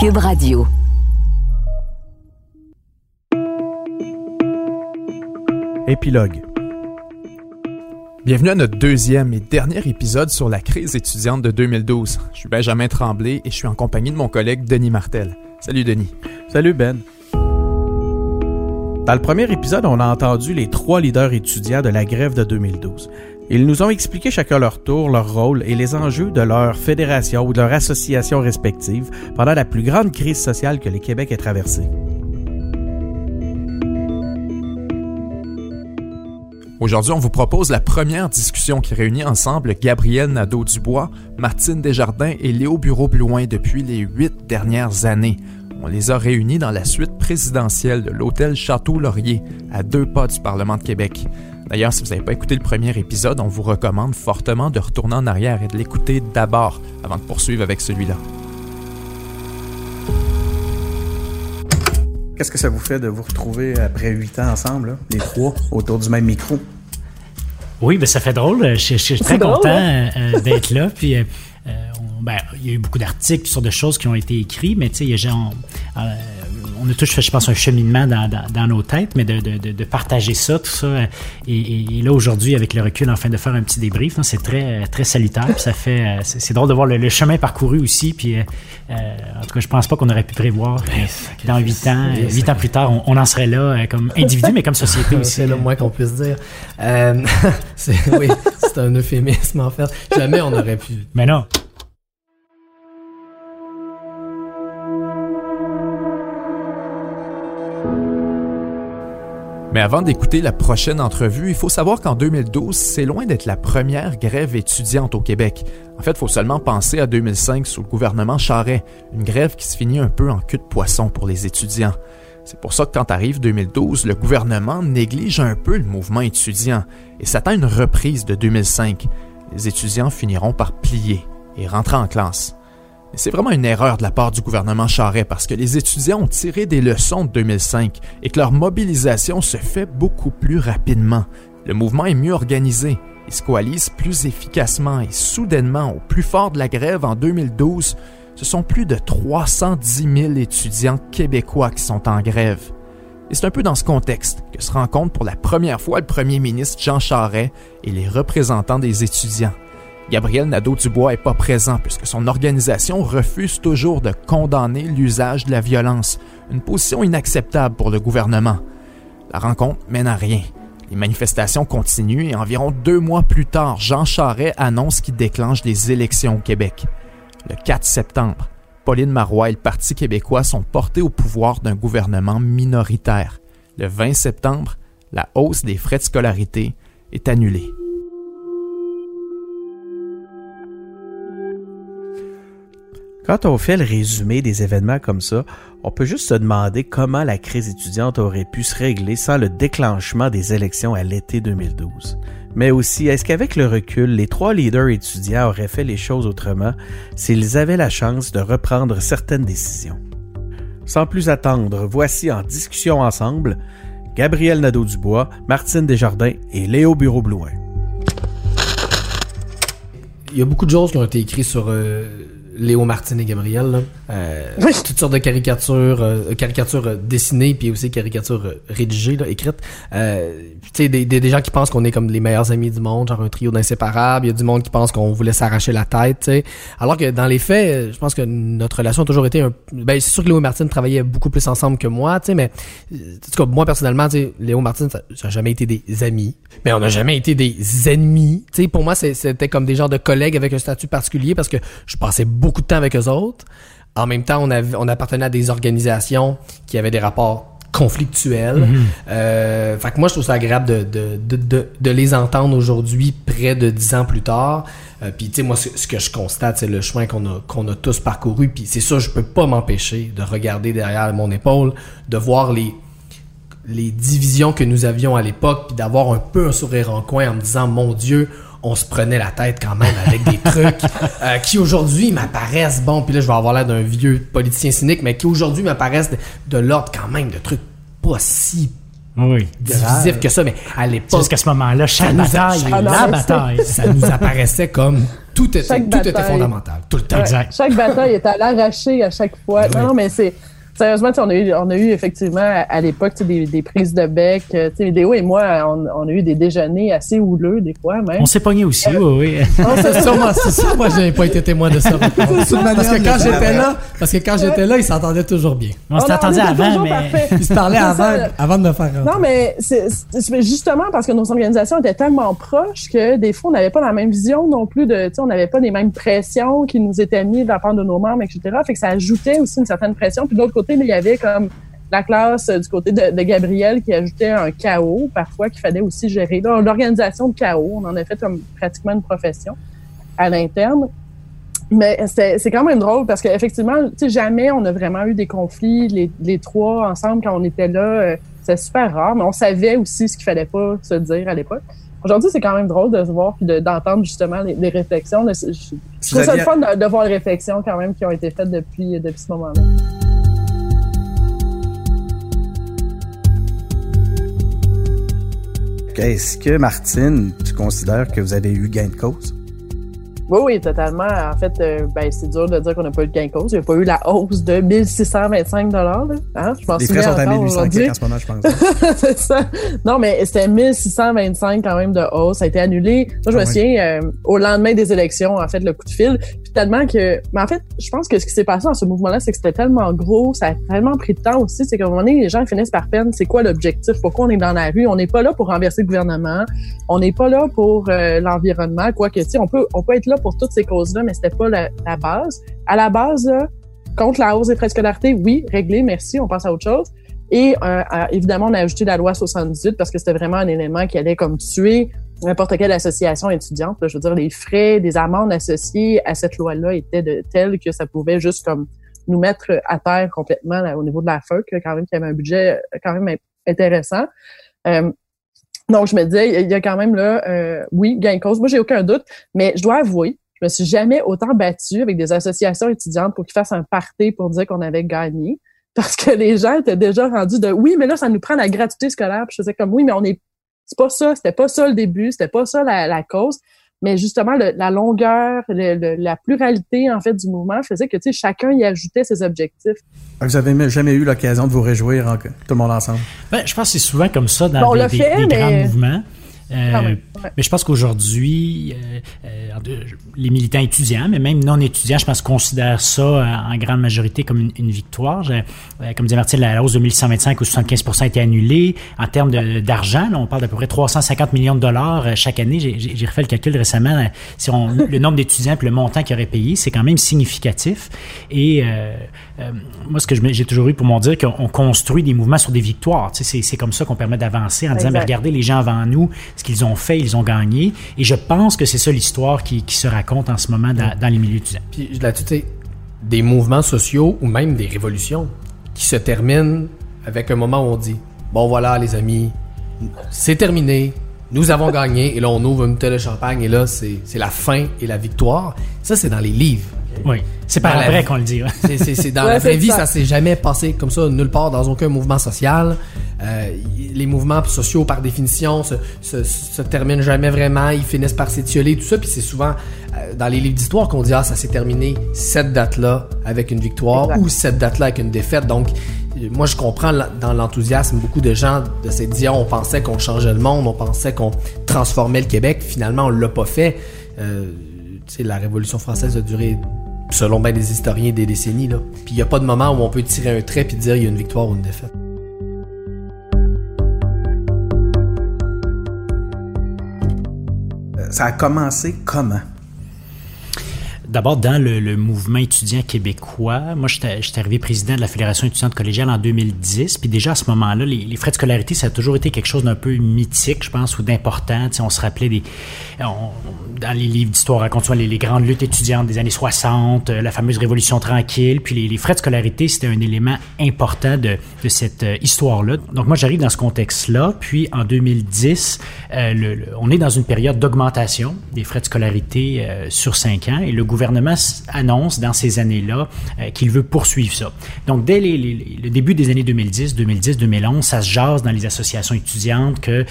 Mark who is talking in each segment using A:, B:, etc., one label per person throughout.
A: Cube Radio.
B: Épilogue. Bienvenue à notre deuxième et dernier épisode sur la crise étudiante de 2012. Je suis Benjamin Tremblay et je suis en compagnie de mon collègue Denis Martel. Salut Denis.
C: Salut Ben. Dans le premier épisode, on a entendu les trois leaders étudiants de la grève de 2012. Ils nous ont expliqué chacun leur tour, leur rôle et les enjeux de leur fédération ou de leur association respective pendant la plus grande crise sociale que le Québec ait traversée.
B: Aujourd'hui, on vous propose la première discussion qui réunit ensemble Gabriel Nadeau-Dubois, Martine Desjardins et Léo Bureau-Blouin depuis les huit dernières années. On les a réunis dans la suite présidentielle de l'hôtel Château-Laurier, à deux pas du Parlement de Québec. D'ailleurs, si vous n'avez pas écouté le premier épisode, on vous recommande fortement de retourner en arrière et de l'écouter d'abord avant de poursuivre avec celui-là.
C: Qu'est-ce que ça vous fait de vous retrouver après huit ans ensemble, les trois, autour du même micro?
D: Oui, ben ça fait drôle. Je, suis très content hein? euh, euh, d'être là. Puis, euh, ben, il y a eu beaucoup d'articles, toutes sortes de choses qui ont été écrits, mais tu sais, il y a genre, on a tous fait, je pense, un cheminement dans, dans, nos têtes, mais de, de, de, partager ça, tout ça. Et, et, là, aujourd'hui, avec le recul, enfin, de faire un petit débrief, c'est très, très salutaire. ça fait, c'est drôle de voir le, chemin parcouru aussi. Puis, euh, en tout cas, je pense pas qu'on aurait pu prévoir que dans huit ans, huit ans plus tard, on, en serait là euh, comme individu, mais comme société aussi.
E: C'est le moins qu'on puisse dire. Euh, oui, c'est un euphémisme, en fait. Jamais on aurait pu.
D: Mais non.
B: Mais avant d'écouter la prochaine entrevue, il faut savoir qu'en 2012, c'est loin d'être la première grève étudiante au Québec. En fait, il faut seulement penser à 2005 sous le gouvernement Charret, une grève qui se finit un peu en queue de poisson pour les étudiants. C'est pour ça que quand arrive 2012, le gouvernement néglige un peu le mouvement étudiant et s'attend à une reprise de 2005. Les étudiants finiront par plier et rentrer en classe. C'est vraiment une erreur de la part du gouvernement Charret parce que les étudiants ont tiré des leçons de 2005 et que leur mobilisation se fait beaucoup plus rapidement. Le mouvement est mieux organisé, il se coalise plus efficacement et soudainement au plus fort de la grève en 2012, ce sont plus de 310 000 étudiants québécois qui sont en grève. Et c'est un peu dans ce contexte que se rencontrent pour la première fois le premier ministre Jean Charest et les représentants des étudiants. Gabriel Nadeau-Dubois n'est pas présent puisque son organisation refuse toujours de condamner l'usage de la violence, une position inacceptable pour le gouvernement. La rencontre mène à rien. Les manifestations continuent et environ deux mois plus tard, Jean Charest annonce qu'il déclenche des élections au Québec. Le 4 septembre, Pauline Marois et le Parti québécois sont portés au pouvoir d'un gouvernement minoritaire. Le 20 septembre, la hausse des frais de scolarité est annulée.
C: Quand on fait le résumé des événements comme ça, on peut juste se demander comment la crise étudiante aurait pu se régler sans le déclenchement des élections à l'été 2012. Mais aussi, est-ce qu'avec le recul, les trois leaders étudiants auraient fait les choses autrement s'ils avaient la chance de reprendre certaines décisions? Sans plus attendre, voici en discussion ensemble Gabriel Nadeau-Dubois, Martine Desjardins et Léo Bureau-Blouin.
E: Il y a beaucoup de choses qui ont été écrites sur euh, Léo Martin et Gabriel. Euh, toutes sortes de caricatures, euh, caricatures euh, dessinées, puis aussi caricatures rédigées, là, écrites. tu sais, des, des, gens qui pensent qu'on est comme les meilleurs amis du monde, genre un trio d'inséparables. Il y a du monde qui pense qu'on voulait s'arracher la tête, tu sais. Alors que dans les faits, je pense que notre relation a toujours été un... Ben, c'est sûr que Léo Martin travaillait beaucoup plus ensemble que moi, tu sais, mais... En tout cas, moi, personnellement, tu sais, Léo Martin, ça n'a jamais été des amis. Mais on n'a jamais été des ennemis. Tu sais, pour moi, c'était comme des genres de collègues avec un statut particulier parce que je passais beaucoup de temps avec eux autres. En même temps, on, avait, on appartenait à des organisations qui avaient des rapports conflictuels. Mhm. euh, fait que moi, je trouve ça agréable de, de, de, de les entendre aujourd'hui, près de dix ans plus tard. Euh, puis, tu sais, moi, ce, que je constate, c'est le chemin qu'on a, qu'on a tous parcouru. Puis, c'est ça, je peux pas m'empêcher de regarder derrière mon épaule, de voir les, les divisions que nous avions à l'époque, puis d'avoir un peu un sourire en coin en me disant, mon Dieu, on se prenait la tête quand même avec des trucs euh, qui aujourd'hui m'apparaissent, bon, puis là je vais avoir l'air d'un vieux politicien cynique, mais qui aujourd'hui m'apparaissent de, l'ordre quand même de trucs pas si
D: oui.
E: que ça, mais à l'époque...
D: Jusqu'à ce moment-là, chaque bataille, la bataille.
E: Ça nous apparaissait comme tout était, tout était fondamental, tout le temps.
D: exact.
A: Chaque bataille est à l'arraché à chaque fois. Non, mais c'est Sérieusement, on a, eu, on a eu effectivement à, l'époque des, des, prises de bec. Léo et moi, on, a eu des déjeuners assez houleux des fois même.
D: On s'est pogné aussi, oui, oui.
E: c'est ça, moi, moi, j'ai pas été témoin de ça. parce que quand j'étais là, parce que quand j'étais là, ils s'entendaient toujours bien.
D: On s'entendait avant, mais
E: ils se parlaient avant, avant de me faire.
A: Non, mais c'est justement parce que nos organisations étaient tellement proches que des fois, on n'avait pas la même vision non plus de, on n'avait pas les mêmes pressions qui nous étaient mises de la part de nos membres, etc. Fait que ça ajoutait aussi une certaine pression. Puis de l'autre côté il y avait comme la classe du côté de, Gabriel qui ajoutait un chaos parfois qu'il fallait aussi gérer. L'organisation de chaos, on en a fait comme pratiquement une profession à l'interne. Mais c'est quand même drôle parce qu'effectivement, jamais on a vraiment eu des conflits, les, trois ensemble quand on était là. Euh, c'est super rare, mais on savait aussi ce qu'il fallait pas se dire à l'époque. Aujourd'hui, c'est quand même drôle de se voir et d'entendre justement les, réflexions. Je, trouve ça le fun de, de, voir les réflexions quand même qui ont été faites depuis, depuis ce moment-là.
C: Est-ce que, Martine, tu considères que vous avez eu gain de cause?
A: Oui, oui, totalement. En fait, euh, ben, c'est dur de dire qu'on n'a pas eu de gain de cause. Il n'y a pas eu la hausse de 1625 dollars. Hein? Je
C: Les frais sont à 1800 en ce moment, je pense.
A: c'est ça. Non, mais c'était 1625 quand même de hausse. Ça a été annulé. Moi, je me ah souviens, euh, au lendemain des élections, en fait, le coup de fil. Puis tellement que... Mais en fait, je pense que ce qui s'est passé dans ce mouvement-là, c'est que c'était tellement gros, ça a tellement pris de temps aussi. C'est qu'à un moment donné, les gens finissent par peine. C'est quoi l'objectif? Pourquoi on est dans la rue? On n'est pas là pour renverser le gouvernement. On n'est pas là pour euh, l'environnement. Quoi que, tu sais, on peut, on peut être là pour toutes ces causes-là, mais c'était pas la, base. À la base, contre la hausse des frais de scolarité, oui, réglé, merci, on passe à autre chose. Et euh, évidemment, on a ajouté la loi 78 parce que c'était vraiment un élément qui allait comme tuer n'importe quelle association étudiante. je veux dire, les frais, des amendes associées à cette loi-là étaient de tels que ça pouvait juste comme nous mettre à terre complètement au niveau de la FEC, quand même, qui avait un budget quand même intéressant. Euh, donc, je me disais, il y a quand même là, euh, oui, gain cause. Moi, j'ai aucun doute, mais je dois avouer, je me suis jamais autant battue avec des associations étudiantes pour qu'ils fassent un party pour dire qu'on avait gagné. Parce que les gens étaient déjà rendus de oui, mais là, ça nous prend la gratuité scolaire. Puis je faisais comme oui, mais on est. C'est pas ça, c'était pas ça le début, c'était pas ça la, la cause mais justement la longueur, la pluralité en fait du mouvement faisait que tu sais chacun y ajoutait ses objectifs.
C: Vous avez jamais eu l'occasion de vous réjouir en, tout le monde ensemble?
D: Ben, je pense que c'est souvent comme ça dans des, grands mouvements. Euh, mais je pense qu'aujourd'hui, euh, euh, les militants étudiants, mais même non étudiants, je pense considèrent ça en grande majorité comme une, victoire. comme disait Martin, la hausse de 1125 ou 75 a été annulée. En termes d'argent, on parle d'à peu près 350 millions de dollars chaque année. J'ai refait le calcul récemment. Si on, le nombre d'étudiants et le montant qu'ils auraient payé, c'est quand même significatif. Et moi, ce que j'ai toujours eu pour m'en dire qu'on construit des mouvements sur des victoires. C'est comme ça qu'on permet d'avancer en disant, mais regardez les gens avant nous, ce qu'ils ont fait, ils ont gagné. Et je pense que c'est ça l'histoire qui, se raconte en ce moment dans, les milieux étudiants.
E: Puis là-dessus, tu des mouvements sociaux ou même des révolutions qui se terminent avec un moment où on dit Bon, voilà, les amis, c'est terminé, nous avons gagné, et là, on ouvre une bouteille de champagne, et là, c'est la fin et la victoire. Ça, c'est dans les livres.
D: Oui. C'est pas vrai qu'on le dit.
E: C'est dans la vraie vie, ça, s'est jamais passé comme ça nulle part dans aucun mouvement social. Euh, les mouvements sociaux, par définition, se, se, terminent jamais vraiment. Ils finissent par s'étioler, tout ça. Puis c'est souvent euh, dans les livres d'histoire qu'on dit ah ça s'est terminé cette date-là avec une victoire ou cette date-là avec une défaite. Donc moi, je comprends dans l'enthousiasme beaucoup de gens de cette dire on pensait qu'on changeait le monde, on pensait qu'on transformait le Québec. Finalement, on l'a pas fait. Euh, la Révolution française a duré selon bien des historiens, des décennies. Là. Puis il n'y a pas de moment où on peut tirer un trait et dire il y a une victoire ou une défaite.
C: Euh, ça a commencé comment?
D: D'abord, dans le, mouvement étudiant québécois, moi, j'étais arrivé président de la Fédération étudiante collégiale en 2010. Puis déjà, à ce moment-là, les, frais de scolarité, ça a toujours été quelque chose d'un peu mythique, je pense, ou d'important. On se rappelait des... dans les livres d'histoire, raconte les, les grandes luttes étudiantes des années 60, euh, la fameuse Révolution tranquille. Puis les, frais de scolarité, c'était un élément important de, cette euh, histoire-là. Donc moi, j'arrive dans ce contexte-là. Puis en 2010, euh, on est dans une période d'augmentation des frais de scolarité sur cinq ans. Et le gouvernement gouvernement annonce dans ces années-là qu'il veut poursuivre ça. Donc, dès le début des années 2010, 2010, 2011, ça se jase dans les associations étudiantes que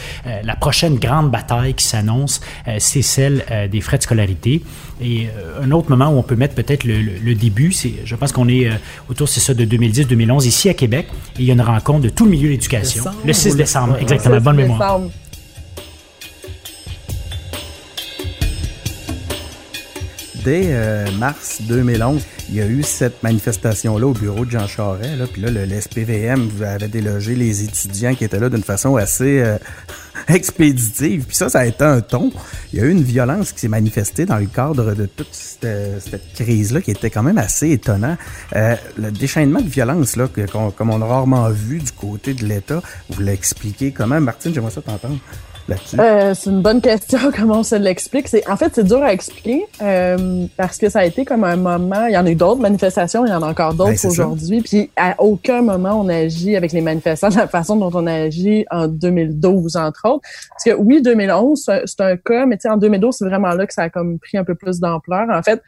D: la prochaine grande bataille qui s'annonce, c'est celle des frais de scolarité. Et un autre moment où on peut mettre peut-être le, début, c'est, je pense qu'on est autour, c'est ça, de 2010-2011, ici à Québec, il y a une rencontre de tout le milieu de l'éducation. Le 6 décembre, exactement, bonne mémoire.
C: Dès euh, mars 2011, il y a eu cette manifestation-là au bureau de Jean Charest. Là, puis là, le, SPVM avait délogé les étudiants qui étaient là d'une façon assez euh, expéditive. Puis ça, ça a été un ton. Il y a eu une violence qui s'est manifestée dans le cadre de toute cette, crise-là qui était quand même assez étonnant. Euh, le déchaînement de violence, là, comme on a rarement vu du côté de l'État, vous l'expliquez comment? Martine, j'aimerais ça t'entendre.
A: Euh, c'est une bonne question, comment on se l'explique. C'est, en fait, c'est dur à expliquer euh, parce que ça a été comme un moment. Il y en a eu d'autres manifestations, il y en a encore d'autres ben, aujourd'hui. Puis à aucun moment on agit avec les manifestants de la façon dont on a agi en 2012, entre autres. Parce que oui, 2011, c'est un cas, mais en 2012, c'est vraiment là que ça a comme pris un peu plus d'ampleur. En fait,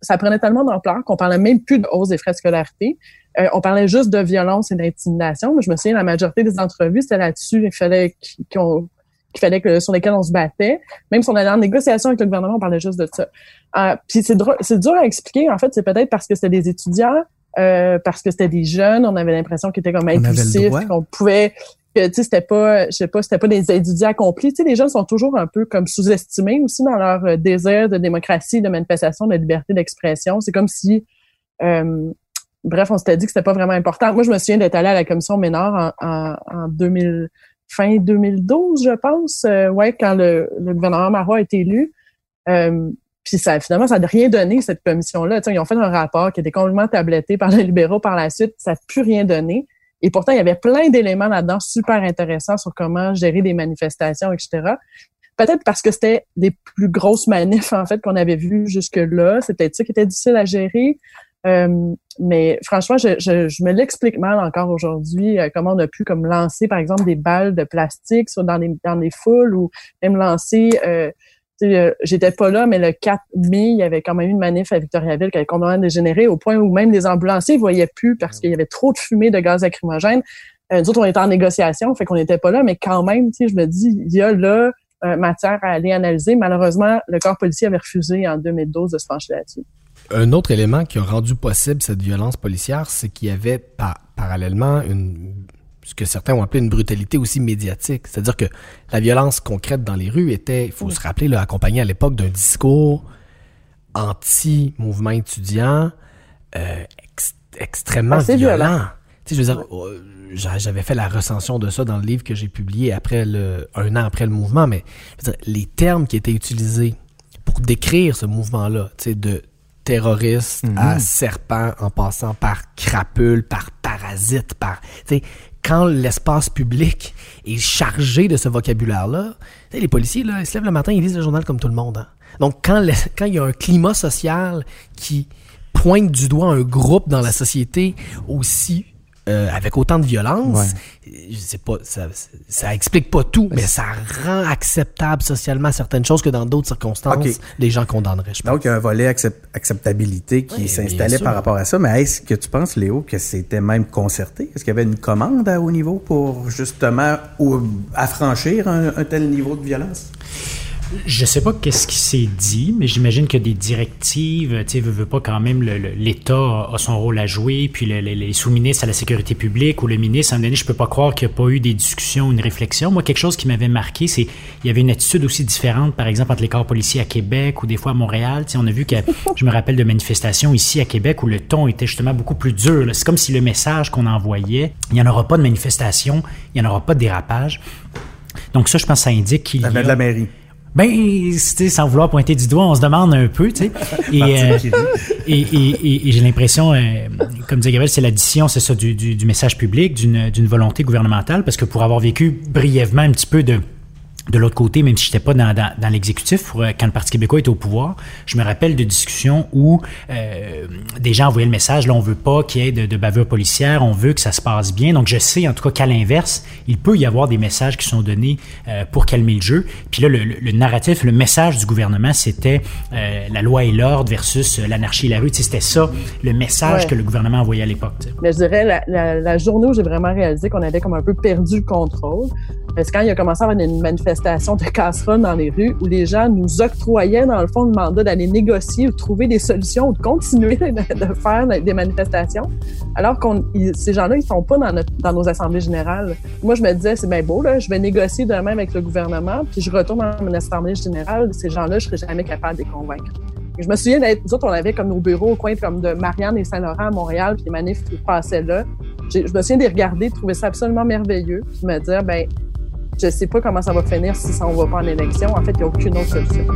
A: ça prenait tellement d'ampleur qu'on parlait même plus de hausse des frais de scolarité. Euh, on parlait juste de violence et d'intimidation. Mais je me souviens, la majorité des entrevues, c'était là-dessus. Il fallait qu'on qu'il fallait que sur lesquels on se battait. Même si on allait en négociation avec le gouvernement, on parlait juste de ça. Euh, puis c'est c'est dur à expliquer. En fait, c'est peut-être parce que c'était des étudiants, euh, parce que c'était des jeunes. On avait l'impression qu'ils étaient comme impulsifs, qu'on pouvait que tu sais c'était pas je sais pas c'était pas des étudiants accomplis tu sais les jeunes sont toujours un peu comme sous-estimés aussi dans leur euh, désir de démocratie de manifestation de liberté d'expression c'est comme si euh, bref on s'était dit que c'était pas vraiment important moi je me souviens d'être allé à la commission Ménard en, en, en 2000 fin 2012, je pense, euh, ouais, quand le, le, gouvernement Marois a été élu. Euh, puis ça, finalement, ça n'a rien donné, cette commission-là. Ils ont fait un rapport qui était complètement tabletté par les libéraux par la suite. Ça n'a plus rien donné. Et pourtant, il y avait plein d'éléments là-dedans super intéressants sur comment gérer des manifestations, etc. Peut-être parce que c'était les plus grosses manifs, en fait, qu'on avait vues jusque-là. C'était ça qui était difficile à gérer. Euh, mais franchement, je, je, je me l'explique mal encore aujourd'hui euh, comment on a pu comme lancer par exemple des balles de plastique sur dans les dans les foules ou même lancer euh, euh j'étais pas là mais le 4 mai il y avait quand même une manif à Victoriaville qui avait complètement dégénéré au point où même les ambulanciers voyaient plus parce qu'il y avait trop de fumée de gaz lacrymogène. Euh, nous autres on était en négociation fait qu'on n'était pas là mais quand même tu sais je me dis il y a là matière à aller analyser. Malheureusement le corps policier avait refusé en 2012 de se pencher là-dessus
E: un autre élément qui a rendu possible cette violence policière, c'est qu'il y avait parallèlement une ce que certains ont appelé une brutalité aussi médiatique. C'est-à-dire que la violence concrète dans les rues était, il faut se rappeler, là, accompagnée à l'époque d'un discours anti-mouvement étudiant euh, extrêmement violent. Tu sais, je veux dire, j'avais fait la recension de ça dans le livre que j'ai publié après le, un an après le mouvement, mais les termes qui étaient utilisés pour décrire ce mouvement-là, tu sais, de terroriste à mhm. serpent en passant par crapule, par parasite, par... Quand l'espace public est chargé de ce vocabulaire-là, les policiers, là, ils se lèvent le matin, ils lisent le journal comme tout le monde. Hein. Donc, quand, quand il y a un climat social qui pointe du doigt un groupe dans la société aussi euh, avec autant de violence, je sais pas, ça, ça explique pas tout, mais ça rend acceptable socialement certaines choses que dans d'autres circonstances, les gens condamneraient. Je
C: Donc, il y a un volet acceptabilité qui s'installait par rapport à ça, mais est-ce que tu penses, Léo, que c'était même concerté? Est-ce qu'il y avait une commande à haut niveau pour justement affranchir un tel niveau de violence?
D: Je sais pas qu'est-ce qui s'est dit, mais j'imagine que des directives, tu sais, veut, pas quand même l'État a son rôle à jouer, puis les sous-ministres à la sécurité publique ou le ministre, à un moment donné, je peux pas croire qu'il n'y a pas eu des discussions, une réflexion. Moi, quelque chose qui m'avait marqué, c'est il y avait une attitude aussi différente, par exemple, entre les corps policiers à Québec ou des fois à Montréal. Tu sais, on a vu que, je me rappelle de manifestations ici à Québec où le ton était justement beaucoup plus dur. C'est comme si le message qu'on envoyait, il n'y en aura pas de manifestation, il n'y en aura pas de dérapage. Donc ça, je pense que ça indique qu'il y a...
C: de la mairie.
D: Ben, sans vouloir pointer du doigt, on se demande un peu, tu sais. Euh, et, et, et, j'ai l'impression, euh, comme disait Gabriel, c'est l'addition, c'est ça, du, du, message public, d'une volonté gouvernementale, parce que pour avoir vécu brièvement un petit peu de de l'autre côté, même si j'étais pas dans, dans, dans l'exécutif, euh, quand le Parti québécois était au pouvoir, je me rappelle de discussions où euh, des gens envoyaient le message, là, on veut pas qu'il y ait de, de bavure policière, on veut que ça se passe bien. Donc, je sais, en tout cas, qu'à l'inverse, il peut y avoir des messages qui sont donnés euh, pour calmer le jeu. Puis là, le, le, narratif, le message du gouvernement, c'était euh, la loi et l'ordre versus euh, l'anarchie et la rue. Tu sais, c'était ça, le message ouais. que le gouvernement envoyait à l'époque. Tu sais.
A: Mais je dirais, la, la, la journée où j'ai vraiment réalisé qu'on avait comme un peu perdu le contrôle, parce que quand il a commencé à avoir une manifestation de casseroles dans les rues où les gens nous octroyaient, dans le fond, le mandat d'aller négocier ou de trouver des solutions ou de continuer de faire des manifestations, alors qu'on ces gens-là, ils sont pas dans, notre, dans nos assemblées générales. Moi, je me disais, c'est bien beau, là, je vais négocier demain avec le gouvernement, puis je retourne dans mon assemblée générale, ces gens-là, je serais jamais capable de les convaincre. Je me souviens d'être, nous autres, on avait comme nos bureaux au coin comme de Marianne et Saint-Laurent à Montréal, puis les manifs qui passaient là. Je me souviens de les regarder, de trouver ça absolument merveilleux, puis me dire, ben je sais pas comment ça va finir si ça, on va pas en élection. En fait, il n'y a aucune autre solution.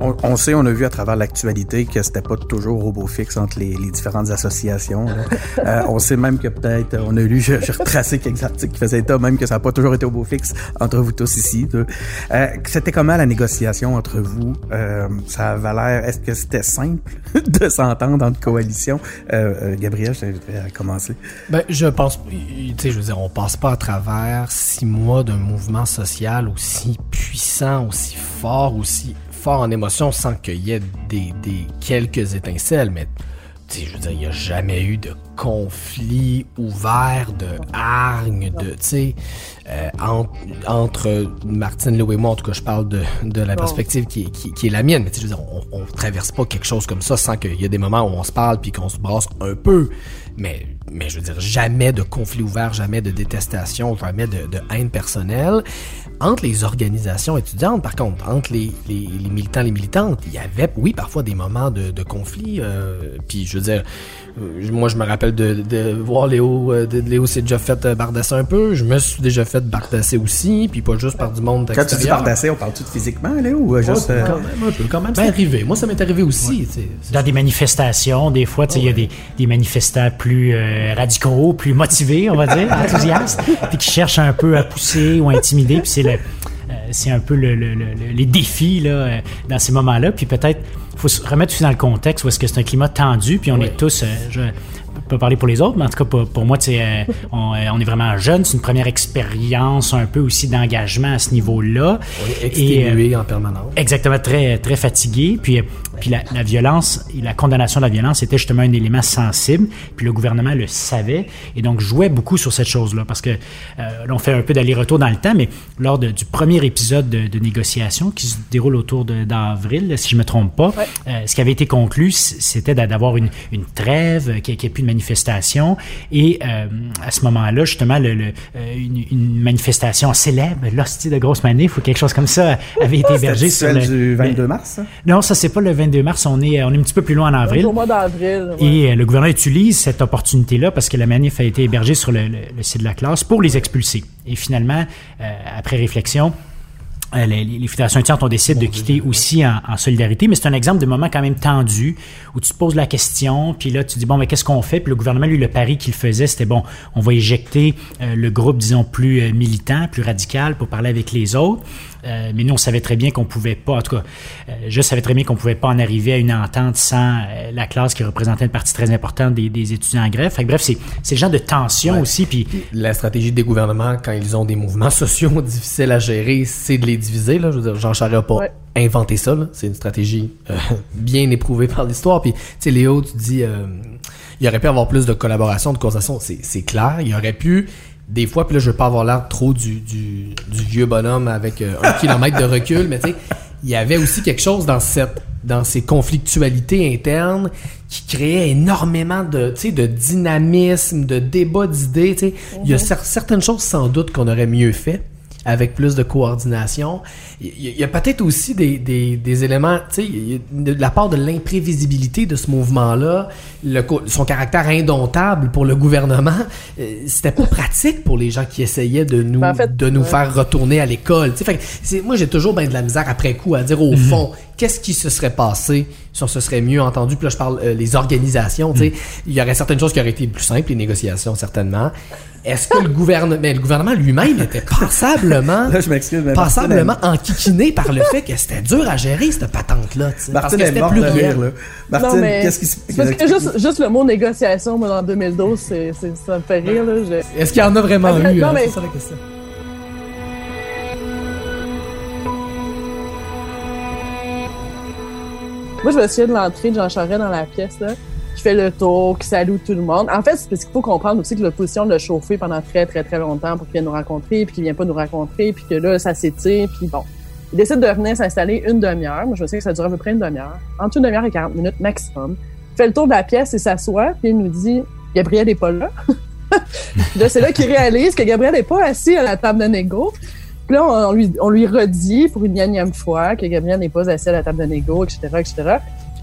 C: On, on, sait, on a vu à travers l'actualité que c'était pas toujours robot fixe entre les, les différentes associations. euh, on sait même que peut-être, on a lu, j'ai retracé quelques articles qui faisaient état même que ça n'a pas toujours été robot fixe entre vous tous ici. Euh, c'était comment la négociation entre vous? Euh, ça avait l'air, est-ce que c'était simple de s'entendre entre coalitions? Euh, Gabriel, je vais commencer.
E: Ben, je pense, tu sais, je veux dire, on passe pas à travers six mois d'un mouvement social aussi puissant, aussi fort, aussi fort en émotion sans qu'il y ait des, des, quelques étincelles, mais je veux dire, il n'y a jamais eu de conflit ouvert, de hargne, de, tu sais, euh, entre, entre Martine Lou et moi, en tout cas, je parle de, de la perspective qui, qui, qui est la mienne, mais tu sais, je veux dire, on, on traverse pas quelque chose comme ça sans qu'il y ait des moments où on se parle puis qu'on se brasse un peu, mais, mais je veux dire, jamais de conflit ouvert, jamais de détestation, jamais de, de haine personnelle. Entre les organisations étudiantes, par contre, entre les, les, les militants, les militantes, il y avait, oui, parfois des moments de, de conflit. Euh, puis je veux dire, euh, moi je me rappelle de, de voir Léo, euh, de, Léo s'est déjà fait bardasser un peu. Je me suis déjà fait bardasser aussi, puis pas juste par du monde
C: Quand tu dis bardasser, on parle-tu de physiquement, Léo, ou juste...
E: Ouais, quand même, un peu, quand même, ben, c'est arrivé. Moi, ça m'est arrivé aussi.
D: Ouais. Dans des manifestations, des fois, il oh, y a des, des manifestants plus euh, radicaux, plus motivés, on va dire, enthousiastes, puis qui cherchent un peu à pousser ou à intimider, puis c'est le c'est un peu le, le, le, les défis là, dans ces moments-là. Puis peut-être, faut se remettre aussi dans le contexte où est-ce que c'est un climat tendu, puis on oui. est tous, euh, je peux parler pour les autres, mais en tout cas pour, pour moi, euh, on, on, est vraiment jeune. C'est une première expérience, un peu aussi d'engagement à ce niveau-là.
E: On est exténué et, euh, en permanence.
D: Exactement, très très fatigué. Puis puis la, la, violence la condamnation de la violence était justement un élément sensible. Puis le gouvernement le savait et donc jouait beaucoup sur cette chose-là. Parce que euh, là, on fait un peu d'aller-retour dans le temps, mais lors de, du premier épisode de, de, négociation qui se déroule autour d'avril, si je me trompe pas, ouais. euh, ce qui avait été conclu, c'était d'avoir une, une, trêve, qu'il n'y ait plus de manifestation. Et euh, à ce moment-là, justement, le, le, une, une, manifestation célèbre, l'hostie de grosse manif ou quelque chose comme ça, avait été hébergée
C: sur le du 22 mars. Ça?
D: Non, ça c'est pas le 22 mars, on est, on est un petit peu plus loin en avril.
A: Au mois d'avril.
D: Ouais. Et euh, le gouvernement utilise cette opportunité-là parce que la manif a été hébergée sur le, le, le site de la classe pour les expulser. Et finalement, euh, après réflexion, euh, les, les, fédérations étudiantes ont décidé de quitter aussi en, en solidarité, mais c'est un exemple de moment quand même tendu où tu te poses la question, puis là tu dis bon mais qu'est-ce qu'on fait? Puis le gouvernement lui le pari qu'il faisait c'était bon, on va éjecter euh, le groupe disons plus euh, militant, plus radical pour parler avec les autres. Euh, mais nous, on savait très bien qu'on pouvait pas, en tout cas, euh, je savais très bien qu'on pouvait pas en arriver à une entente sans euh, la classe qui représentait une partie très importante des, des étudiants en grève. Fait que, bref, c'est le genre de tension ouais. aussi. Puis
E: la stratégie des gouvernements quand ils ont des mouvements sociaux difficiles à gérer, c'est de les diviser. Là, je veux dire, Jean Charest n'a pas ouais. inventé ça. C'est une stratégie bien éprouvée par l'histoire. Puis, tu sais, Léo, tu dis, il aurait pu avoir plus de collaboration, de conversation. C'est clair. Il aurait pu des fois, puis là, je veux pas avoir l'air trop du, du, du, vieux bonhomme avec euh, un kilomètre de recul, mais tu sais, il y avait aussi quelque chose dans cette dans ces conflictualités internes qui créait énormément de, de dynamisme, de débat d'idées. Mm -hmm. Il y a certaines choses sans doute qu'on aurait mieux fait avec plus de coordination. Il y, a peut-être aussi des, des, des éléments, tu sais, de la part de l'imprévisibilité de ce mouvement-là, son caractère indomptable pour le gouvernement, euh, c'était pas pratique pour les gens qui essayaient de nous, ben, de nous faire retourner à l'école. Moi, j'ai toujours bien de la misère après coup à dire au mhm. fond, qu'est-ce qui se serait passé si on se serait mieux entendu? Puis là, je parle euh, les organisations. sais, mhm. Il y aurait certaines choses qui auraient été plus simples, les négociations, certainement. Est-ce que le gouvernement, mais le gouvernement lui-même était passablement,
C: là, je m'excuse, mais
E: passablement enquiquiné par le fait que c'était dur à gérer cette patente-là.
C: Martin parce que plus rire, là. Martine, qu'est-ce qui se
A: Parce que juste, juste le mot négociation, moi, en 2012, c'est, ça me fait rire, là.
E: Est-ce qu'il y en a vraiment eu? Non, hein? mais... C'est ça la question.
A: Moi, je me souviens de l'entrée de Jean Charest dans la pièce, là qui fait le tour, qui salue tout le monde. En fait, c'est parce qu'il faut comprendre aussi que l'opposition l'a chauffé pendant très, très, très longtemps pour qu'il vienne nous rencontrer, puis qu'il vient pas nous rencontrer, puis que là, ça s'étire, puis bon. Il décide de venir s'installer une demi-heure. Moi, je sais que ça dure à peu près une demi-heure. Entre une demi-heure et 40 minutes maximum. Il fait le tour de la pièce et s'assoit, puis il nous dit « Gabriel n'est pas là. » Là, c'est là qu'il réalise que Gabriel n'est pas assis à la table de négo. Puis là, on, lui, on lui redit pour une énième fois que Gabriel n'est pas assis à la table de négo, etc., etc.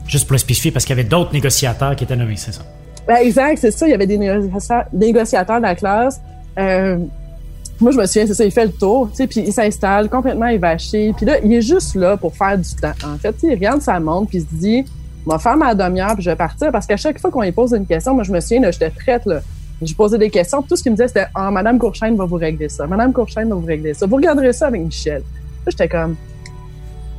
D: Juste pour le spécifier, parce qu'il y avait d'autres négociateurs qui étaient nommés, c'est ça?
A: Ben, exact, c'est ça. Il y avait des négociateurs, dans la classe. Euh, moi, je me souviens, c'est ça, il fait le tour, tu sais, puis il s'installe complètement évaché. Puis là, il est juste là pour faire du temps. En fait, il regarde sa montre, puis il se dit, on va faire ma demi-heure, puis je vais partir. Parce qu'à chaque fois qu'on lui pose une question, moi, je me souviens, j'étais prête, là. Je posais des questions. Tout ce qu'il me disait, c'était, ah, Madame Courchaine va vous régler ça. Madame Courchaine va vous régler ça. Vous regarderez ça avec Michel. Là, j'étais comme,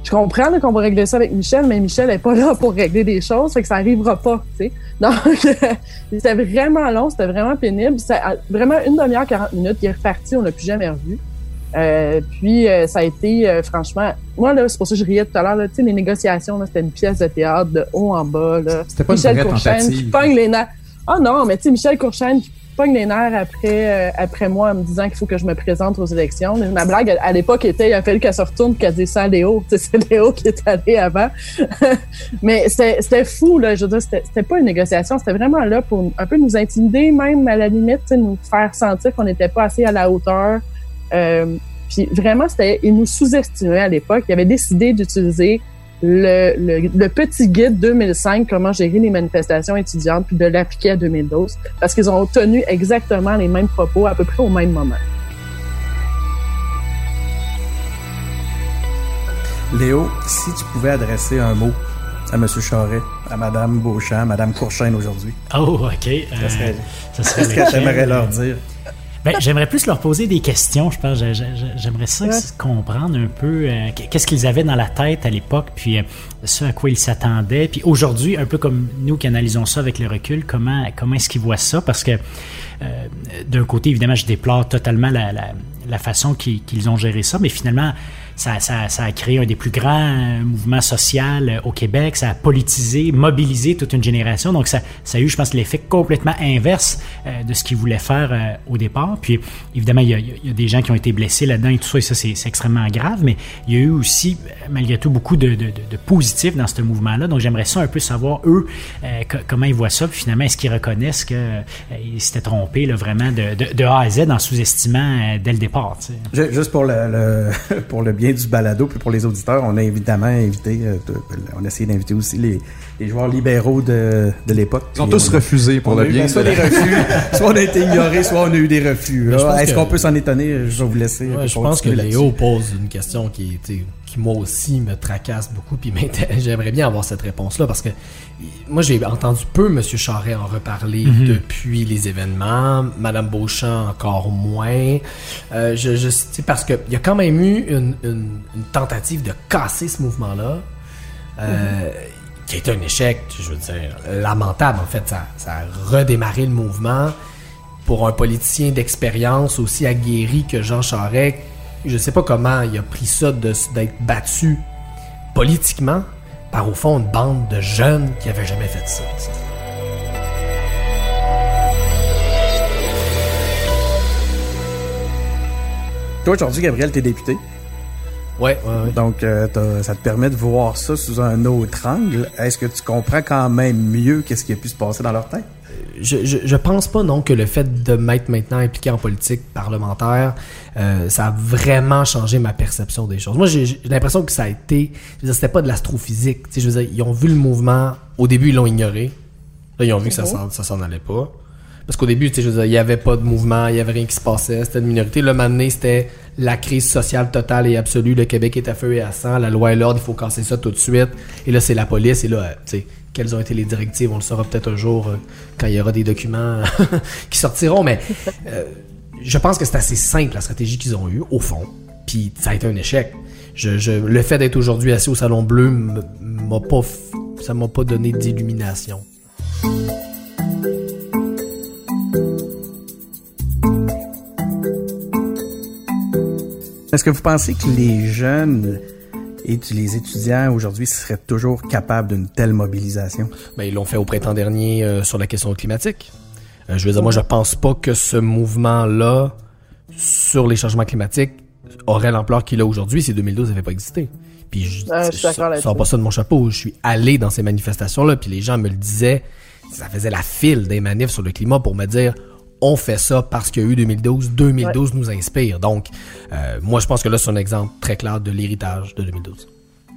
A: je comprends qu'on va régler ça avec Michel, mais Michel n'est pas là pour régler des choses, fait que ça arrivera pas, tu sais. Donc, c'était vraiment long, c'était vraiment pénible. Ça, vraiment une demi-heure, 40 minutes, il est reparti, on l'a plus jamais revu. Euh, puis euh, ça a été euh, franchement moi là c'est pour ça que je riais tout à l'heure tu sais les négociations c'était une pièce de théâtre de haut en bas là
C: c'était pas Michel une Courchaine qui
A: pogne les nerfs ah non mais tu sais Michel Courchaine qui pogne les nerfs après, euh, après moi en me disant qu'il faut que je me présente aux élections. Ma blague à, l'époque était, il a fallu qu'elle se retourne qu'elle dise ça à Léo. C'est Léo qui est allé avant. Mais c'était fou, là. Je veux dire, c'était pas une négociation. C'était vraiment là pour un peu nous intimider, même à la limite, nous faire sentir qu'on n'était pas assez à la hauteur. Euh, puis vraiment, c'était, il nous sous-estimait à l'époque. Il avait décidé d'utiliser le, le, petit guide 2005, comment gérer les manifestations étudiantes, puis de l'appliquer à 2012, parce qu'ils ont tenu exactement les mêmes propos à peu près au même moment.
C: Léo, si tu pouvais adresser un mot à M. Charret, à Mme Beauchamp, à Mme Courchaine aujourd'hui.
D: Oh, OK. Euh,
C: ça serait, ça serait ce que j'aimerais leur dire.
D: Ben, j'aimerais plus leur poser des questions, je pense. J'aimerais ça comprendre un peu euh, qu'est-ce qu'ils avaient dans la tête à l'époque, puis euh, ce à quoi ils s'attendaient. Puis aujourd'hui, un peu comme nous qui analysons ça avec le recul, comment, comment est-ce qu'ils voient ça? Parce que euh, d'un côté, évidemment, je déplore totalement la, la, la façon qu'ils ont géré ça, mais finalement, ça, a créé un des plus grands euh, mouvements sociaux euh, au Québec. Ça a politisé, mobilisé toute une génération. Donc, ça, a eu, je pense, l'effet complètement inverse euh, de ce qu'ils voulaient faire au départ. Puis, évidemment, il y, a, des gens qui ont été blessés là-dedans et tout ça, et ça, c'est extrêmement grave. Mais il y a eu aussi, malgré tout, beaucoup de, positifs dans ce mouvement-là. Donc, j'aimerais ça un peu savoir, eux, comment ils voient ça. Puis, finalement, est-ce qu'ils reconnaissent qu'ils s'étaient trompés là, vraiment de, A à Z en sous-estimant dès le départ?
C: Juste pour le, le pour le bien du balado, puis pour les auditeurs, on a évidemment invité, euh, on a essayé d'inviter aussi les, les, joueurs libéraux de, de l'époque.
B: Ils ont tous refusé pour le bien.
C: Soit des refus, soit on a été ignoré, soit on a eu des refus. Est-ce qu'on peut s'en étonner? Je vais vous laisser.
E: je pense que Léo pose une question qui, qui moi aussi me tracasse beaucoup, puis j'aimerais bien avoir cette réponse-là parce que moi j'ai entendu peu M. Charret en reparler mhm. depuis les événements, Mme Beauchamp encore moins. Euh, je, je parce qu'il y a quand même eu une, une, tentative de casser ce mouvement-là. Euh, mhm. qui a été un échec, je veux dire, lamentable. En fait, ça, ça a redémarré le mouvement pour un politicien d'expérience aussi aguerri que Jean Charest. Je sais pas comment il a pris ça d'être battu politiquement, par au fond une bande de jeunes qui avaient jamais fait ça.
C: Toi aujourd'hui, Gabriel, t'es député.
E: Ouais, ouais, ouais.
C: Donc, euh, ça te permet de voir ça sous un autre angle. Est-ce que tu comprends quand même mieux qu'est-ce qui a pu se passer dans leur tête?
E: je, je, je pense pas non que le fait de m'être maintenant impliqué en politique parlementaire, euh, ça a vraiment changé ma perception des choses. Moi, j'ai l'impression que ça a été, je veux dire, c'était pas de l'astrophysique. Tu sais, je veux dire, ils ont vu le mouvement. Au début, ils l'ont ignoré. Là, ils ont vu que ça ça s'en allait pas. Parce qu'au début, tu sais, il y avait pas de mouvement, il y avait rien qui se passait, c'était une minorité. Le moment donné, c'était la crise sociale totale et absolue. Le Québec est à feu et à sang. La loi et l'ordre, il faut casser ça tout de suite. Et là, c'est la police. Et là, euh, tu sais, quelles ont été les directives, on le saura peut-être un jour euh, quand il y aura des documents qui sortiront. Mais euh, je pense que c'est assez simple la stratégie qu'ils ont eue, au fond. Puis ça a été un échec. Je, le fait d'être aujourd'hui assis au Salon Bleu m'a pas, ça m'a pas donné d'illumination.
C: Est-ce que vous pensez que les jeunes et les étudiants aujourd'hui seraient toujours capables d'une telle mobilisation?
E: Ben, ils l'ont fait au printemps dernier euh, sur la question climatique. Euh, je veux dire, moi, je pense pas que ce mouvement-là sur les changements climatiques aurait l'ampleur qu'il a aujourd'hui si 2012 n'avait pas existé. Puis je,
A: Ouais, je là-dessus.
E: sors pas ça de mon chapeau. Je suis allé dans ces manifestations-là, puis les gens me le disaient. Ça faisait la file des manifs sur le climat pour me dire on fait ça parce qu'il y a eu 2012. 2012 nous inspire. Donc, euh, moi, je pense que là, c'est un exemple très clair de l'héritage de 2012.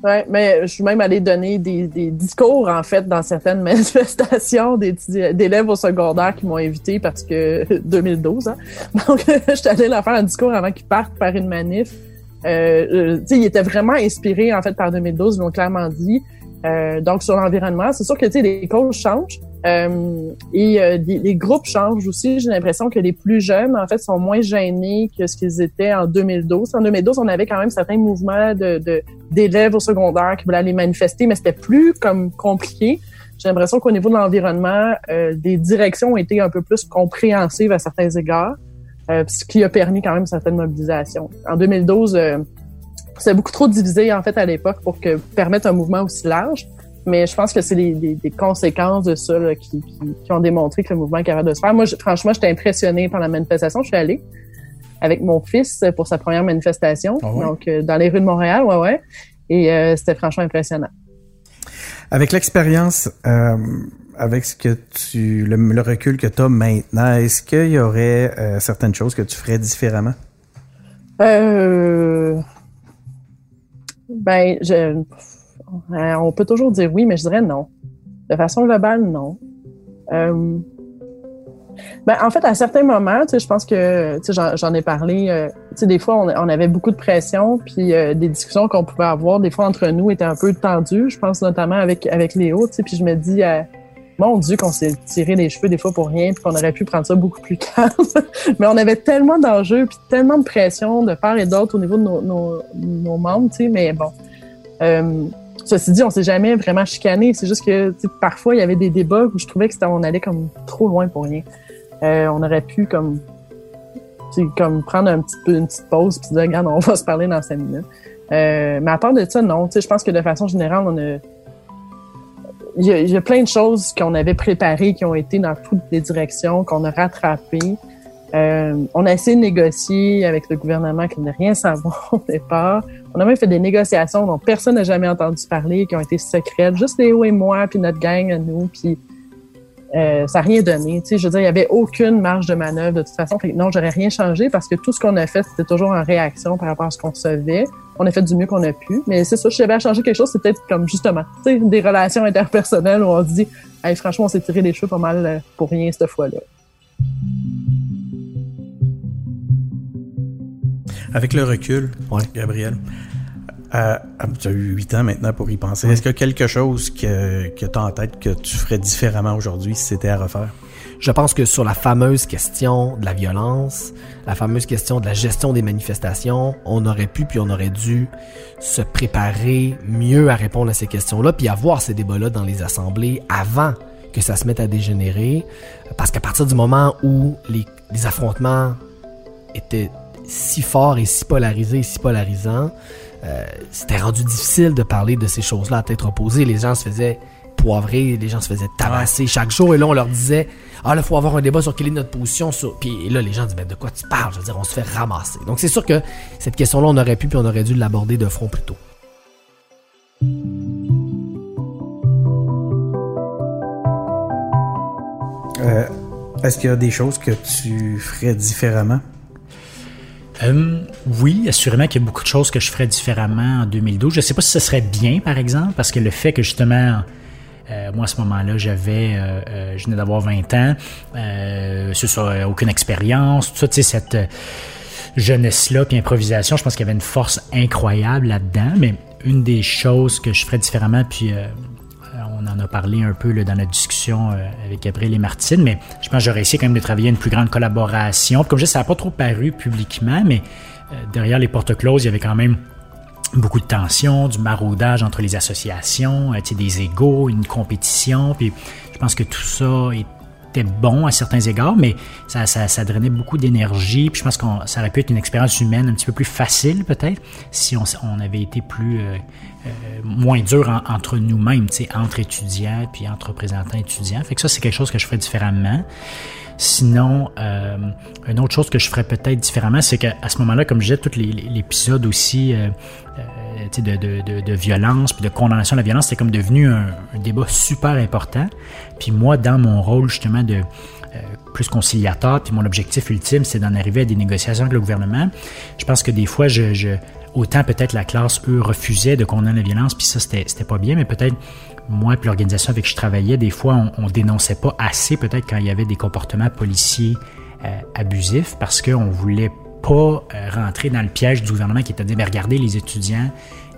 A: Ouais, mais je suis même allée donner des, des discours, en fait, dans certaines manifestations d'élèves au secondaire qui m'ont invité parce que 2012, hein. Donc, je suis allée leur faire un discours avant qu'ils partent faire une manif. Euh, euh, tu sais, ils étaient vraiment inspirés, en fait, par 2012, ils l'ont clairement dit. Euh, donc, sur l'environnement, c'est sûr que, tu sais, les causes changent. Euh, et euh, les, les groupes changent aussi. J'ai l'impression que les plus jeunes, en fait, sont moins gênés que ce qu'ils étaient en 2012. En 2012, on avait quand même certains mouvements de, d'élèves au secondaire qui voulaient aller manifester, mais c'était plus comme compliqué. J'ai l'impression qu'au niveau de l'environnement, des directions ont été un peu plus compréhensives à certains égards, ce qui a permis quand même certaines mobilisations. En 2012, c'était beaucoup trop divisé en fait à l'époque pour que permettre un mouvement aussi large. Mais je pense que c'est les, les- les conséquences de ça là, qui, qui, qui ont démontré que le mouvement est capable de se faire. Moi, je- franchement, j'étais impressionnée par la manifestation. Je suis allée avec mon fils pour sa première manifestation,
C: Ah ouais?
A: donc euh, dans les rues de Montréal, ouais, ouais. Et euh, c'était franchement impressionnant.
C: Avec l'expérience, euh, avec ce que tu, le, le recul que tu as maintenant, est-ce qu'il y aurait certaines choses que tu ferais différemment?
A: Euh... Ben, je... euh, on peut toujours dire oui, mais je dirais non. De façon globale, non. Euh... Ben, en fait, à certains moments, tu sais, je pense que, tu sais, j'en- ai parlé, euh, des fois, on, avait beaucoup de pression, puis euh, des discussions qu'on pouvait avoir, des fois, entre nous, étaient un peu tendues. Je pense notamment avec, avec Léo, puis je me dis, mon Dieu, qu'on s'est tiré les cheveux des fois pour rien, puis qu'on aurait pu prendre ça beaucoup plus calme. Mais on avait tellement d'enjeux, puis tellement de pression de part et d'autre au niveau de nos, nos, nos membres, tu sais, mais bon. Euh, ceci dit, on s'est jamais vraiment chicané. C'est juste que parfois, il y avait des débats où je trouvais que on allait comme trop loin pour rien. Euh, on aurait pu comme, comme prendre un petit peu une petite pause puis dire, regarde, on va se parler dans cinq minutes. Euh, mais à part de ça, non. Je pense que de façon générale, on a il y, a, il y a plein de choses qu'on avait préparées qui ont été dans toutes les directions, qu'on a rattrapées. Euh, on a essayé de négocier avec le gouvernement qui n'a rien savoir au départ. On a même fait des négociations dont personne n'a jamais entendu parler, qui ont été secrètes, juste Léo et moi, puis notre gang à nous, puis euh, ça n'a rien donné. Tu sais, je veux dire, il n'y avait aucune marge de manœuvre de toute façon. Fait que non, j'aurais rien changé parce que tout ce qu'on a fait, c'était toujours en réaction par rapport à ce qu'on recevait. On a fait du mieux qu'on a pu. Mais c'est ça, si j'avais à changer quelque chose, c'est peut-être comme justement, tu sais, des relations interpersonnelles où on se dit, hey, franchement, on s'est tiré les cheveux pas mal euh, pour rien cette fois-là.
C: Avec le recul,
E: Ouais.
C: Gabriel, euh, tu as eu huit ans maintenant pour y penser. Est-ce qu'il y a quelque chose que, que tu as en tête que tu ferais différemment aujourd'hui si c'était à refaire?
E: Je pense que sur la fameuse question de la violence, la fameuse question de la gestion des manifestations, on aurait pu puis on aurait dû se préparer mieux à répondre à ces questions-là, puis avoir ces débats-là dans les assemblées avant que ça se mette à dégénérer. Parce qu'à partir du moment où les, les affrontements étaient si forts et si polarisés et si polarisants, euh, c'était rendu difficile de parler de ces choses-là à tête opposée. Les gens se faisaient poivrée, les gens se faisaient tabasser chaque jour, et là, on leur disait, ah, là, faut avoir un débat sur quelle est notre position sur, puis là, les gens disaient, ben, de quoi tu parles? Je veux dire, on se fait ramasser. Donc, c'est sûr que cette question-là, on aurait pu, puis on aurait dû l'aborder de front plus tôt.
C: Euh, Est-ce qu'il y a des choses que tu ferais différemment?
D: Euh, oui, assurément qu'il y a beaucoup de choses que je ferais différemment en 2012. Je ne sais pas si ce serait bien, par exemple, parce que le fait que justement, euh, moi à ce moment-là, j'avais, euh, euh, je venais d'avoir 20 ans, soit aucune expérience, tout ça, tu sais, cette jeunesse-là, puis improvisation, je pense qu'il y avait une force incroyable là-dedans. Mais une des choses que je ferais différemment, puis on en a parlé un peu là, dans notre discussion euh, avec Gabriel et Martine, mais je pense que j'aurais essayé quand même de travailler une plus grande collaboration. Comme je dis, ça n'a pas trop paru publiquement, mais euh, derrière les portes closes, il y avait quand même beaucoup de tensions, du maraudage entre les associations, euh, des égaux, une compétition. Puis je pense que tout ça était bon à certains égards, mais ça, drainait beaucoup d'énergie. Puis je pense que ça aurait pu être une expérience humaine un petit peu plus facile peut-être si on, avait été plus moins dur en- entre nous-mêmes, entre étudiants puis entre représentants étudiants. Fait que ça, c'est quelque chose que je ferais différemment. Sinon, euh, une autre chose que je ferais peut-être différemment, c'est qu'à ce moment-là, comme je disais, tout l'épisode aussi euh, euh, de, violence puis de condamnation de la violence, c'était comme devenu un, débat super important. Puis moi, dans mon rôle justement de euh, plus conciliateur, puis mon objectif ultime, c'est d'en arriver à des négociations avec le gouvernement. Je pense que des fois, je autant peut-être la classe, eux, refusait de condamner la violence, puis ça, c'était pas bien, mais peut-être moi puis l'organisation avec qui je travaillais, des fois, on, on dénonçait pas assez peut-être quand il y avait des comportements policiers euh, abusifs parce qu'on voulait pas euh, rentrer dans le piège du gouvernement qui était de dire, Ben, regardez, les étudiants,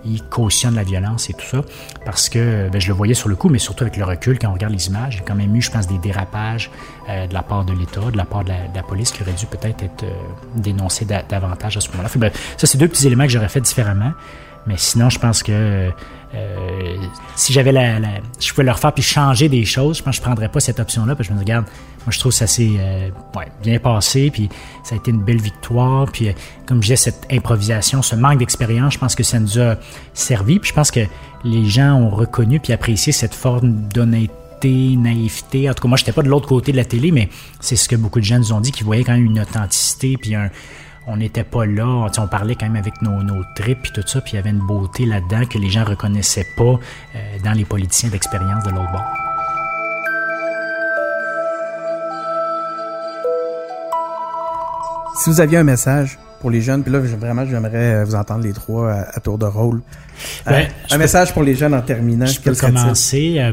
D: ils cautionnent la violence et tout ça, parce que ben, je le voyais sur le coup, mais surtout avec le recul, quand on regarde les images, il y a quand même eu, je pense, des dérapages euh, de la part de l'État, de la part de la, police, qui auraient dû peut-être être, euh, dénoncés da- davantage à ce moment-là. Ça, c'est deux petits éléments que j'aurais fait différemment. Mais sinon, je pense que euh, si j'avais la, la- je pouvais leur faire puis changer des choses, je pense que je prendrais pas cette option-là. Que je me dis, regarde, moi je trouve ça s'est euh, ouais, bien passé, puis ça a été une belle victoire. Puis euh, comme je disais, cette improvisation, ce manque d'expérience, je pense que ça nous a servi. Puis je pense que les gens ont reconnu puis apprécié cette forme d'honnêteté naïveté. En tout cas, moi, j'étais pas de l'autre côté de la télé, mais c'est ce que beaucoup de gens nous ont dit, qu'ils voyaient quand même une authenticité, puis un, on n'était pas là, on parlait quand même avec nos, nos tripes puis tout ça, puis il y avait une beauté là-dedans que les gens reconnaissaient pas euh, dans les politiciens d'expérience de l'autre bord.
C: Si vous aviez un message pour les jeunes, puis là, vraiment, j'aimerais euh, vous entendre les trois à, à tour de rôle. Euh,
D: Ben,
C: un message pour les jeunes en terminant.
D: Je peux commencer.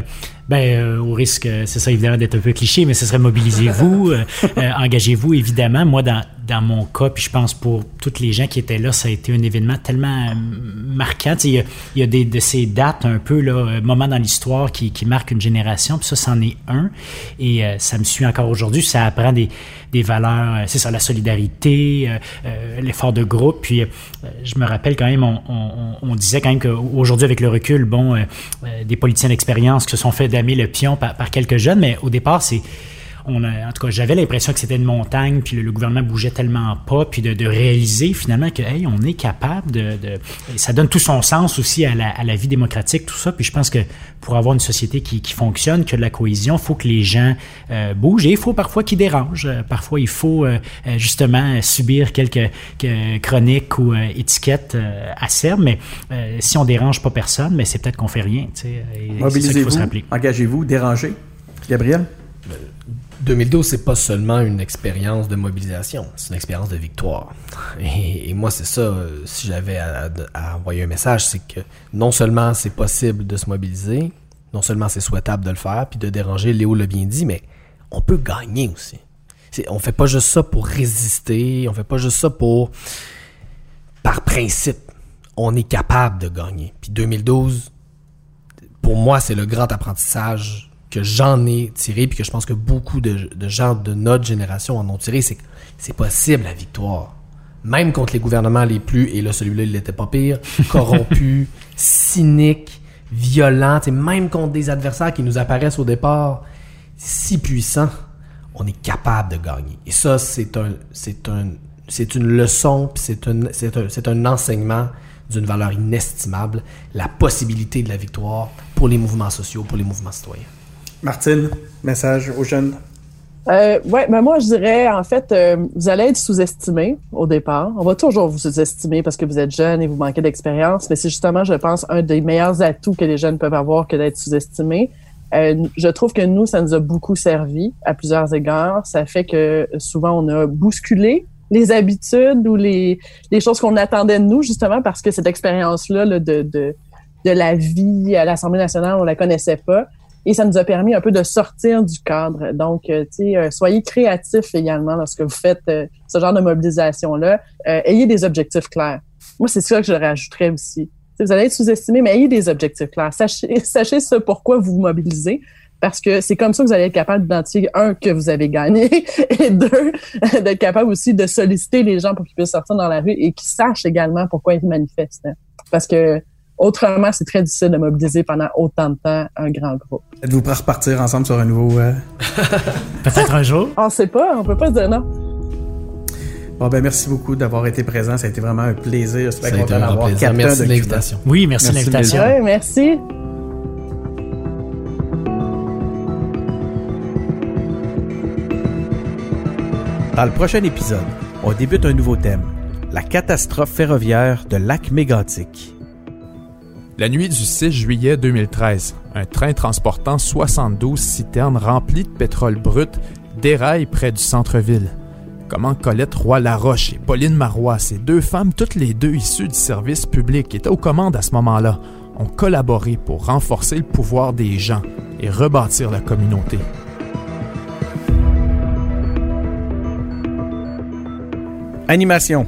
D: Ben, euh, au risque, euh, c'est ça évidemment d'être un peu cliché, mais ce serait mobilisez-vous, euh, engagez-vous évidemment. Moi, dans, dans mon cas, puis je pense pour toutes les gens qui étaient là, ça a été un événement tellement marquant. Tu sais, Il y a, il y a des de ces dates un peu là, moments dans l'histoire qui, qui marquent une génération, puis ça, c'en est un. Et ça me suit encore aujourd'hui. Ça apprend des, des valeurs, c'est ça, la solidarité, l'effort de groupe. Puis je me rappelle quand même, on, on, on disait quand même qu'aujourd'hui, avec le recul, bon, des politiciens d'expérience qui se sont fait damer le pion par, par quelques jeunes, mais au départ, c'est on a, en tout cas, j'avais l'impression que c'était une montagne, puis le, le gouvernement bougeait tellement pas, puis de, de réaliser finalement que, hey, on est capable de, de- ça donne tout son sens aussi à la, à la vie démocratique, tout ça. Puis je pense que pour avoir une société qui, qui fonctionne, qui a de la cohésion, il faut que les gens euh, bougent et il faut parfois qu'ils dérangent. Euh, Parfois, il faut euh, euh, justement subir quelques, chroniques ou euh, étiquettes euh, acerbes, mais euh, si on dérange pas personne, mais c'est peut-être qu'on fait rien.
C: Mobilisez-vous, engagez-vous, dérangez. Gabriel?
E: 2012, c'est pas seulement une expérience de mobilisation, c'est une expérience de victoire. Et, moi, c'est ça, euh, si j'avais à, à- envoyer un message, c'est que non seulement c'est possible de se mobiliser, non seulement c'est souhaitable de le faire, puis de déranger, Léo l'a bien dit, mais on peut gagner aussi. On fait pas juste ça pour résister, on fait pas juste ça pour par principe. On est capable de gagner. Puis 2012, pour moi, c'est le grand apprentissage que j'en ai tiré, puis que je pense que beaucoup de, de gens de notre génération en ont tiré, c'est que c'est possible la victoire. Même contre les gouvernements les plus, et là celui-là il n'était pas pire, corrompus, cyniques, violents, sais, même contre des adversaires qui nous apparaissent au départ si puissants, on est capable de gagner. Et ça, c'est un, c'est un, c'est une leçon, puis c'est un, c'est un, c'est un enseignement d'une valeur inestimable, la possibilité de la victoire pour les mouvements sociaux, pour les mouvements citoyens.
C: Martine, message aux jeunes.
A: Euh, ouais, ben moi je dirais en fait, euh, vous allez être sous-estimé au départ. On va toujours vous sous-estimer parce que vous êtes jeune et vous manquez d'expérience, mais c'est justement, je pense, un des meilleurs atouts que les jeunes peuvent avoir que d'être sous-estimés. Euh, je trouve que nous, ça nous a beaucoup servi à plusieurs égards. Ça fait que souvent on a bousculé les habitudes ou les, les choses qu'on attendait de nous, justement parce que cette expérience-là là, de, de, de la vie à l'Assemblée nationale, on la connaissait pas et ça nous a permis un peu de sortir du cadre. Donc, euh, tu sais, euh, soyez créatifs également lorsque vous faites euh, ce genre de mobilisation-là. ayez des objectifs clairs. Moi, c'est ça que je rajouterais aussi. vous allez être sous-estimé, mais ayez des objectifs clairs. Sachez, sachez ce pourquoi vous vous mobilisez. Parce que c'est comme ça que vous allez être capable d'identifier, un, que vous avez gagné, et deux, d'être capable aussi de solliciter les gens pour qu'ils puissent sortir dans la rue et qu'ils sachent également pourquoi ils manifestent. Parce que Autrement, c'est très difficile de mobiliser pendant autant de temps un grand groupe.
C: Êtes-vous prêts à repartir ensemble sur un nouveau... Euh,
D: Peut-être un jour.
A: On sait pas, on peut pas se dire non.
C: Bon, ben merci beaucoup d'avoir été présent. Ça a été vraiment un plaisir.
E: Été un plaisir. Merci de l'invitation.
D: Oui, merci, de l'invitation.
A: Oui, merci.
C: Dans le prochain épisode, on débute un nouveau thème, la catastrophe ferroviaire de lac mégantic.
B: La nuit du 6 juillet 2013, un train transportant 72 citernes remplies de pétrole brut déraille près du centre-ville. Comment Colette Roy-Laroche et Pauline Marois, ces deux femmes, toutes les deux issues du service public, étaient aux commandes à ce moment-là, ont collaboré pour renforcer le pouvoir des gens et rebâtir la communauté.
C: Animation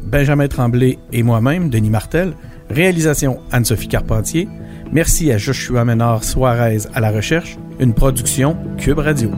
C: Benjamin Tremblay et moi-même, Denis Martel, Réalisation Anne-Sophie Carpentier. Merci à Joshua Ménard Suarez à la recherche. Une production Cube Radio.